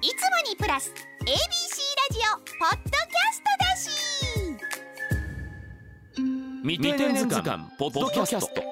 いつもにプラス ABC ラジオポッドキャストだし。未定年図鑑ポッドキャスト。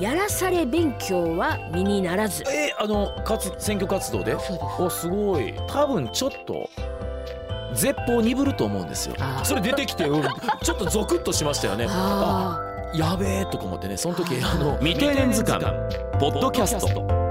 やらされ勉強は身にならず。えあの活選挙活動で？そうです。おすごい。多分ちょっと絶法鈍ると思うんですよ。それ出てきて、うんちょっとゾクッとしましたよね。ああやべえとか思ってねその時あの未定年図鑑ポッドキャスト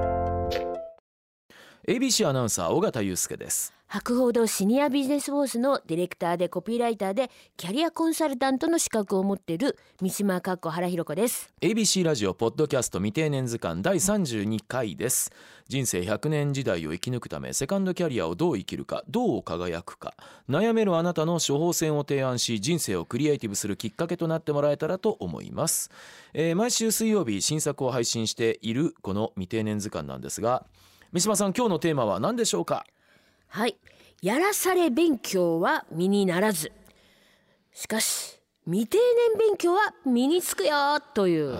ABC アナウンサー尾形祐介です。博報堂シニアビジネスフォースのディレクターでコピーライターでキャリアコンサルタントの資格を持っている三島かっこ原ひろ子です。ABC ラジオポッドキャスト未定年図鑑第32回です。人生100年時代を生き抜くためセカンドキャリアをどう生きるかどう輝くか。悩めるあなたの処方箋を提案し人生をクリエイティブするきっかけとなってもらえたらと思います、えー毎週水曜日新作を配信しているこの未定年図鑑なんですが三島さん今日のテーマは何でしょうか？はい。やらされ勉強は身にならず。しかし未定年勉強は身につくよという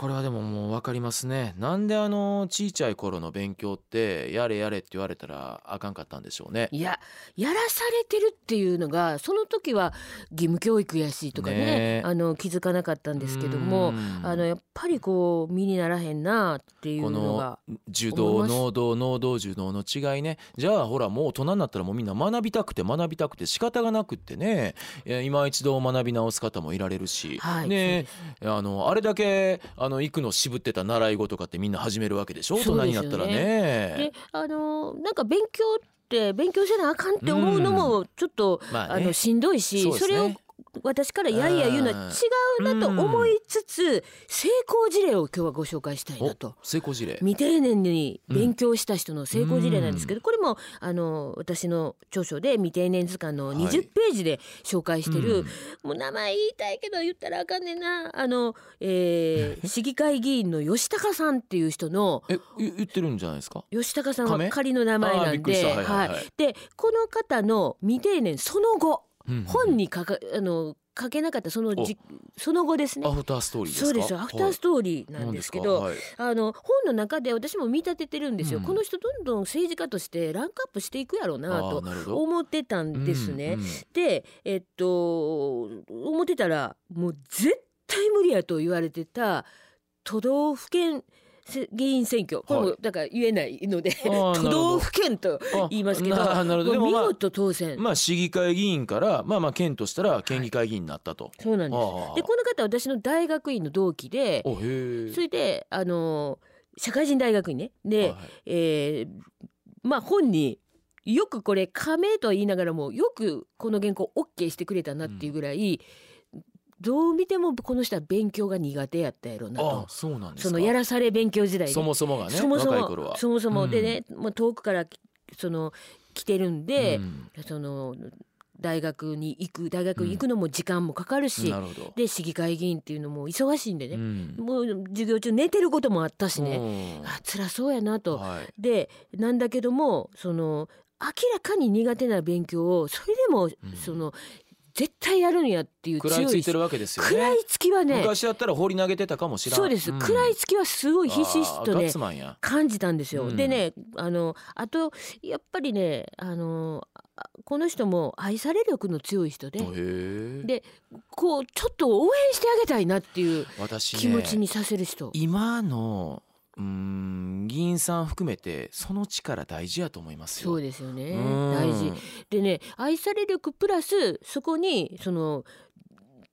これはでももう分かりますね。なんであのちいちゃい頃の勉強ってやれやれって言われたらあかんかったんでしょうね。いややらされてるっていうのがその時は義務教育やしとかねねえ。あの気づかなかったんですけどもうん。あのやっぱりこう身にならへんなっていうこののが受動能動能動受動の違いね。じゃあほらもう大人になったらもうみんな学びたくて学びたくて仕方がなくってね。え今一度学び直す方もいられるし、はいねあのあれだけあの行くの渋ってた習い事とかってみんな始めるわけでしょ？ね。人になったらね。で。あのなんか勉強って勉強せなあかんって思うのもちょっと、まあね。あのしんどいしそれを私からやいや言うのは違うなと思いつつ成功事例を今日はご紹介したいなと。お成功事例。未定年に勉強した人の成功事例なんですけど、これもあの私の著書で未定年図鑑のはい。20ページで紹介してる、うん。もう名前言いたいけど言ったらあかんねんな。あの、えー 市議会議員の吉高さんっていう人のえ言言ってるんじゃないですか？吉高さん亀？は仮の名前なんで、はいでこの方の未定年その後。うん本に書かあの書けなかったそのじその後ですね。アフターストーリーですか？そうです。アフターストーリーなんですけど、はい。あの本の中で私も見立ててるんですよ、うん。この人どんどん政治家としてランクアップしていくやろうなと思ってたんですね。うんうんでえっと思ってたらもう絶対無理やと言われてた都道府県せ議員選挙。これはいもだから言えないので、都道府県とあ言いますけど。ななるほど。でもまあ見事当選、まあ市議会議員からまあまあ県としたら県議会議員になったと。そうなんです。でこの方私の大学院の同期で。それであの社会人大学院ね。で、はいえーまあ本によくこれ加盟とは言いながらもよくこの原稿 OK してくれたなっていうぐらい、どう見てもこの人は勉強が苦手やったやろなあとそうなんですか。そのやらされ勉強時代にそもそもがねそもそも。そもそも。うん。でね、まあ、遠くからその来てるんで、うん。その大学に行く大学に行くのも時間もかかるし、なるほど。で市議会議員っていうのも忙しいんでね、うん。もう授業中寝てることもあったしね、うん。あ辛そうやなと。はい。でなんだけどもその明らかに苦手な勉強をそれでも、その絶対やるんやっていう強い食らいついてるわけですよ食らいね。つきはね昔やったら放り投げてたかもしれない。そうです、ん食らいつきはすごいひしひしとね。感じたんですよ。うんでねあのあとやっぱりねあのあこの人も愛され力の強い人で。でこうちょっと応援してあげたいなっていう気持ちにさせる人。今のうーん議員さん含めてその力大事やと思いますよ。そうですよね。うん。大事。でね愛され力プラスそこにその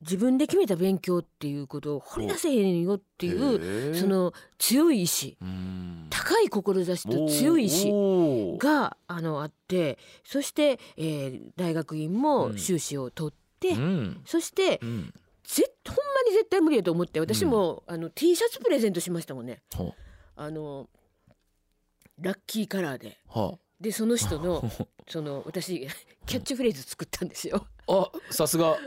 自分で決めた勉強っていうことを掘り出せへんよっていうその強い意志うん。高い志と強い意志があのあってそして、えー大学院もうん。修士を取って、うん。そしてうん。ぜほんまに絶対無理やと思って私も、あの T シャツプレゼントしましたもんね。ほあのラッキーカラーで。はでその人の その私キャッチフレーズ作ったんですよ。あさすが。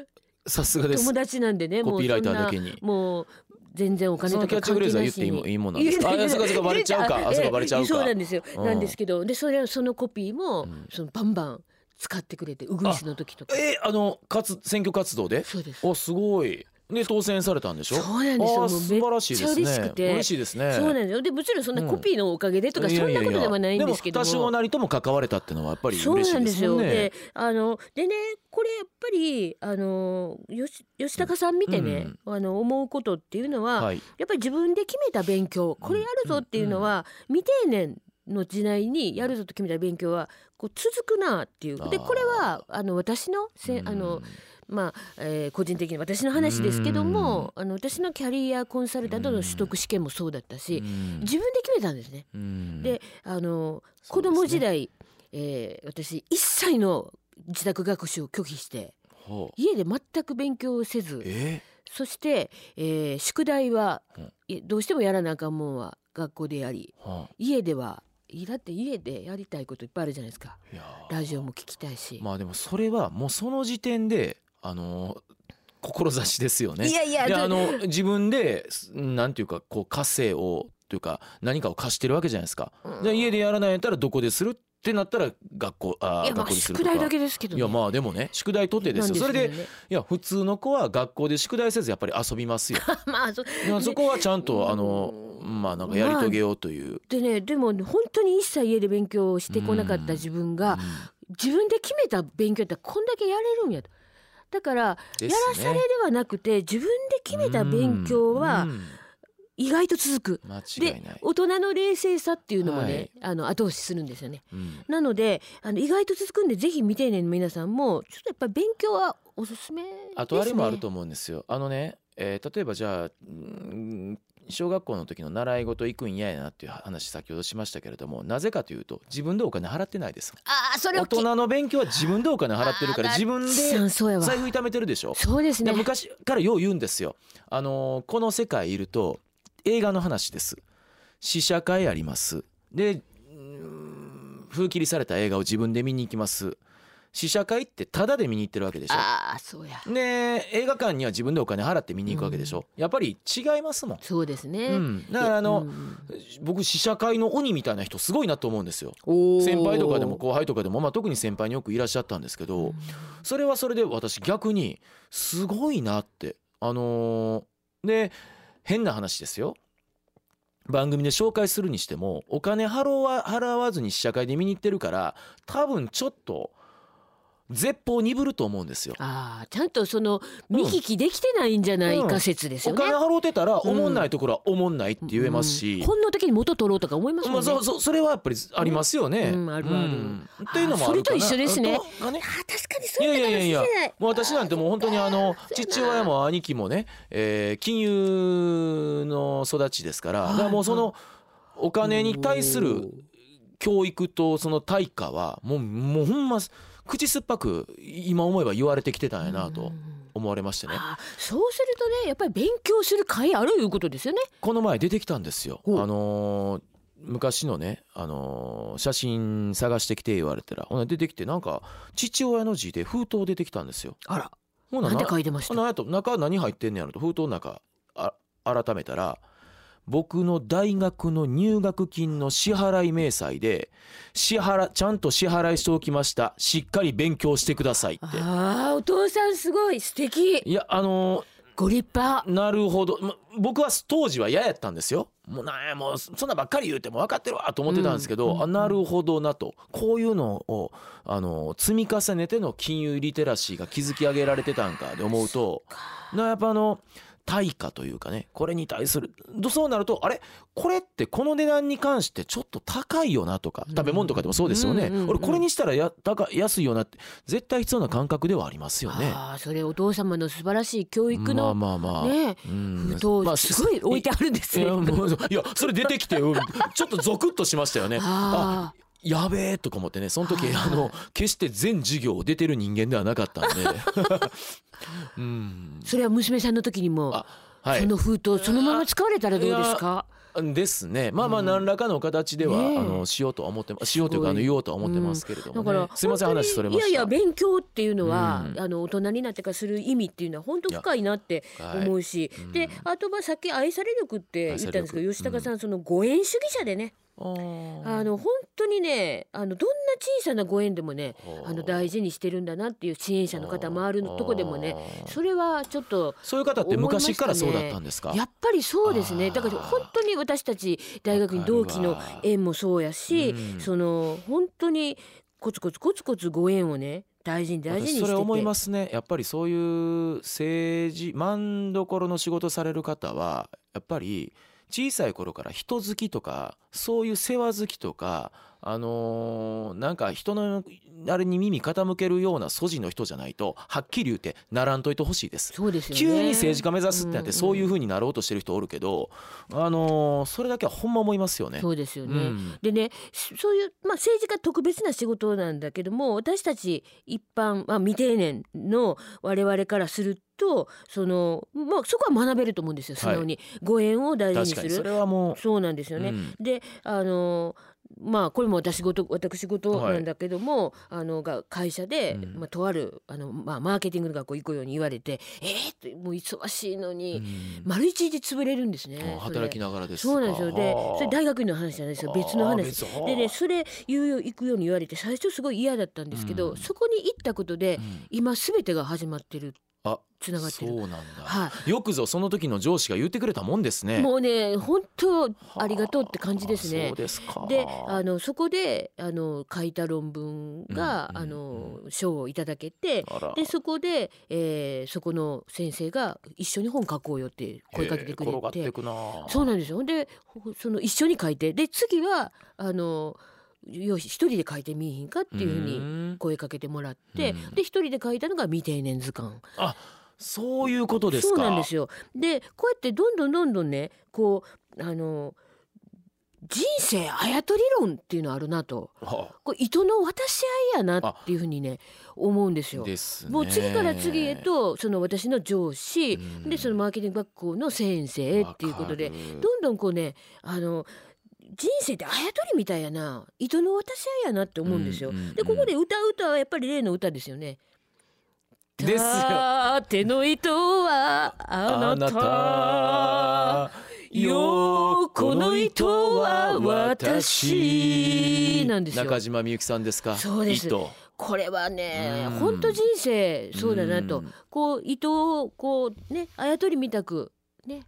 さすがです。友達なんでねもうコピーライターそんなだけにもう全然お金とかそのキャッチフレーズは関係なしに言っていいもいいもんなんですか？あそうかそうかバレちゃうか。あそうかバレちゃうか。そうなんですよ。うん。なんですけどでそれそのコピーも、ん。そのバンバン使ってくれてウグイスの時とか。えあの活選挙活動で？そうです。おすごいで当選されたんでしょ？そうなんですよ。素晴らしいですね。嬉しくて。嬉しいですね。そうなんですよ。でもちろんそんなコピーのおかげでとか、そんなことではないんですけども。多少なりとも関われたっていうのはやっぱりそう嬉しないんですよ。ですもんねで、あのでねこれやっぱりあの吉吉高さん見てね、あの思うことっていうのは、はい。やっぱり自分で決めた勉強これやるぞっていうのは、未定年の時代にやるぞと決めた勉強はこう続くなっていう。でこれはあの私のせあのまあ、えー個人的に私の話ですけどもあの私のキャリアコンサルタントの取得試験もそうだったし自分で決めたんですね。であの子供時代、えー私一切の自宅学習を拒否して家で全く勉強をせずえ？そして、えー宿題はう。んいどうしてもやらなあかんもんは学校でやりはあ家ではいだって家でやりたいこといっぱいあるじゃないですかラジオも聞きたいし。まあでもそれはもうその時点であの志ですよね。いやいやどであの自分ですなんていうかこう稼をというか何かを貸してるわけじゃないですか。うんで家でやらないんやったらどこでするってなったら学校あ学校でするとか。宿題だけですけどね。いやまあでもね宿題取ってですよそれでいや普通の子は学校で宿題せずやっぱり遊びますよ まあそそこはちゃんとあのまあなんかやり遂げようという、でねでも本当に一切家で勉強してこなかった自分が、自分で決めた勉強ってこんだけやれるんやと。だから、ねやらされではなくて自分で決めた勉強はうん意外と続く。で大人の冷静さっていうのもね、はいあの後押しするんですよね。うんなのであの意外と続くんでぜひ未定年の皆さんもちょっとやっぱり勉強はおすすめです、ね。あとあれもあると思うんですよ。あのね、えー例えばじゃあうん小学校の時の習い事行くん嫌やなっていう話先ほどしましたけれどもなぜかというと自分でお金払ってないです。ああそれ大人の勉強は自分でお金払ってるから自分で財布痛めてるでしょ？そうですね。で。昔からよう言うんですよ。あのーこの世界いると映画の話です。試写会あります。でうん風切りされた映画を自分で見に行きます試写会ってタダで見に行ってるわけでしょ。ああそうや。で映画館には自分でお金払って見に行くわけでしょ、やっぱり違いますもん、そうですね。うん、だからあの、うん僕試写会の鬼みたいな人すごいなと思うんですよ。先輩とかでも後輩とかでも、まあ、特に先輩によくいらっしゃったんですけど、それはそれで私逆にすごいなって。あのーで変な話ですよ。番組で紹介するにしてもお金払わ払わずに試写会で見に行ってるから多分ちょっと絶法鈍ると思うんですよ。ああちゃんとその見聞きできてないんじゃないか説ですよね。お金払うてたらおもんないところはおもんないって言えますし、うん。こんな時に元取ろうとか思いますもんね。まあ、そうそうそれはやっぱりありますよね。うん。あるある。ん。っていうのもそれと一緒ですね。あー確かにそいういやいやいやい。もう私なんてもう本当にあの父親も兄貴もね、えー金融の育ちですからだからもうそのお金に対する教育とその対価はもうもうほんま口酸っぱく今思えば言われてきてたんやなと思われましてねそうするとねやっぱり勉強する会あるいうことですよね。この前出てきたんですよ。あのー昔のね、あのー写真探してきて言われたらほな出てきてなんか父親の字で封筒出てきたんですよ。あらほなんて書いてました？ほなやと中何入ってんねやろと封筒の中あ改めたら僕の大学の入学金の支払い明細で支払ちゃんと支払いしておきました。しっかり勉強してくださいって。あーお父さんすごい。素敵。いやあのご立派。ーなるほど、ま僕は当時は嫌やったんですよ。もうなんやもうそんなばっかり言うても分かってるわと思ってたんですけど、うんあなるほどなと。こういうのをあの積み重ねての金融リテラシーが築き上げられてたんかで思うとなやっぱあの対価というかねこれに対するどそうなるとあれこれってこの値段に関してちょっと高いよなとか食べ物とかでもそうですよね、うんうんうんうん。俺これにしたらや高安いよなって絶対必要な感覚ではありますよね。ああそれお父様の素晴らしい教育の、まあまあまあ、ねうん。封まあ筒すごい置いてあるんですいやよ。いやそれ出てきてうんちょっとゾクッとしましたよね。ああやべえとか思ってねその時はいあの決して全授業を出てる人間ではなかったんで。うん。あそれは娘さんの時にも、あはい。その封筒そのまま使われたらどうですか？ですね。まあまあ何らかの形では、ねえ。あのしようとは思ってしようというかあの言おうとは思ってますけれども、ね。だからすいません話それました。いやいや勉強っていうのは、うん。あの大人になってからする意味っていうのは本当深いなって思うし、はいうん。であとはさっき愛され力って言ったんですけど吉高さんそのご縁主義者でね、あの本当にねあのどんな小さなご縁でもねあの大事にしてるんだなっていう支援者の方回るとこでもねそれはちょっとそういう方って昔からそうだったんですか？やっぱりそうですね。だから本当に私たち大学に同期の縁もそうやしうん。その本当にコツコツコツコツご縁をね大事に大事にそれ思いますね。やっぱりそういう政治真どころの仕事される方はやっぱり小さい頃から人好きとかそういう世話好きとかあのーなんか人のあれに耳傾けるような素地の人じゃないとはっきり言ってならんといてほしいです。そうですよね。急に政治家目指すってなっうんうん。てそういう風になろうとしてる人おるけど、あのーそれだけはほんま思いますよね。そうですよね、うん。でねそそういう、まあ、政治家特別な仕事なんだけども私たち一般、まあ、未定年の我々からするとその、まあ、そこは学べると思うんですよ。素直に、ご縁を大事にする。それはもうそうなんですよね。うん。であのまあこれも私事私事なんだけども、あのが会社で、うん。まあ、とあるあの、まあ、マーケティングの学校行くように言われて「えー、ってもう忙しいのに、うん。丸一日潰れるんですね。働きながらですか。そうなんですよ。ではあ。それ大学院の話じゃないですよ。別の話。でねそれ言うよ行くように言われて最初すごい嫌だったんですけど、うん。そこに行ったことで、うん。今すべてが始まってる。あつながってる。そうなんだ、はよくぞその時の上司が言ってくれたもんですい、ね。もうね本当ありがとうって感じですね。あそう。ですか。であのそこであの書いた論文が、うんあの賞をいただけてでそこで、えーそこの先生が一緒に本書こうよって声かけてくれて。そうなんですよ。でほその一緒に書いてで次はあのよし一人で書いてみいひんかっていうふうにに声かけてもらってうん。で一人で書いたのが未定年図鑑。あそういうことですか。そうなんですよ。でこうやってどんどんどんどんねこうあの人生あやとり論っていうのあるなと。はこれ糸の渡し合いやなっていうふうにね思うんですよ。ですね。もう次から次へとその私の上司、うん。でそのマーケティング学校の先生っていうことでどんどんこうねあの人生ってあやとりみたいやな。糸の渡し合いやなって思うんですよ。うんうんうんでここで歌う歌はやっぱり例の歌ですよね。ですよ。縦の糸はあなた。横の糸は私。なんですよ。中島みゆきさんですか？そうです。糸。これはねうん。本当人生そうだなと。うん。こう糸をこうねあやとりみたくね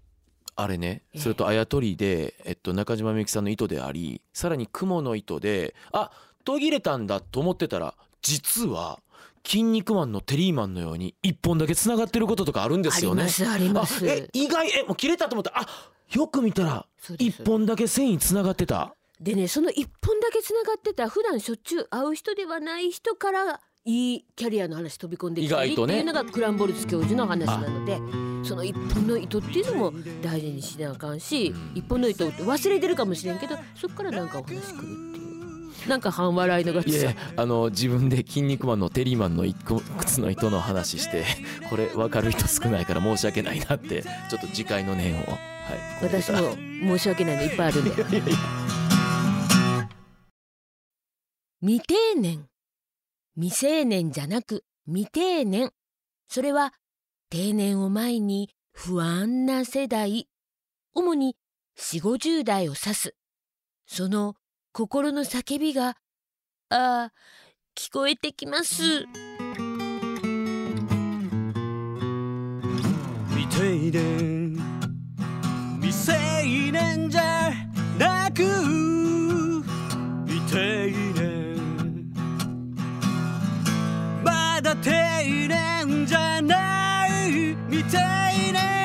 あれねええ。それとあやとりで、えっと、中島みゆきさんの糸でありさらに雲の糸であ途切れたんだと思ってたら実は「筋肉マン」のテリーマンのように一本だけつながってることとかあるんですよね。ありますあります。あえ意外えもう切れたと思ったらあよく見たら一本だけ繊維つながってた。でねその一本だけつながってた普段しょっちゅう会う人ではない人からいいキャリアの話飛び込んできたりねっていうのがクランボルツ教授の話なのでその一本の糸っていうのも大事にしなあかんしうん。一本の糸って忘れてるかもしれんけどそっからなんかお話来るっていう。なんか半笑いのがいやあの自分で「筋肉マン」のテリーマンの一個靴の糸の話して これ分かる人少ないから申し訳ないなってちょっと次回の念を、はい、私も申し訳ないのいっぱいあるんで。未定年。未成年じゃなく未定年。それは定年を前に不安な世代主に4 5 0代を指す。その心の叫びがああ聞こえてきます未定年未成年じゃなく未定年まだ定年していね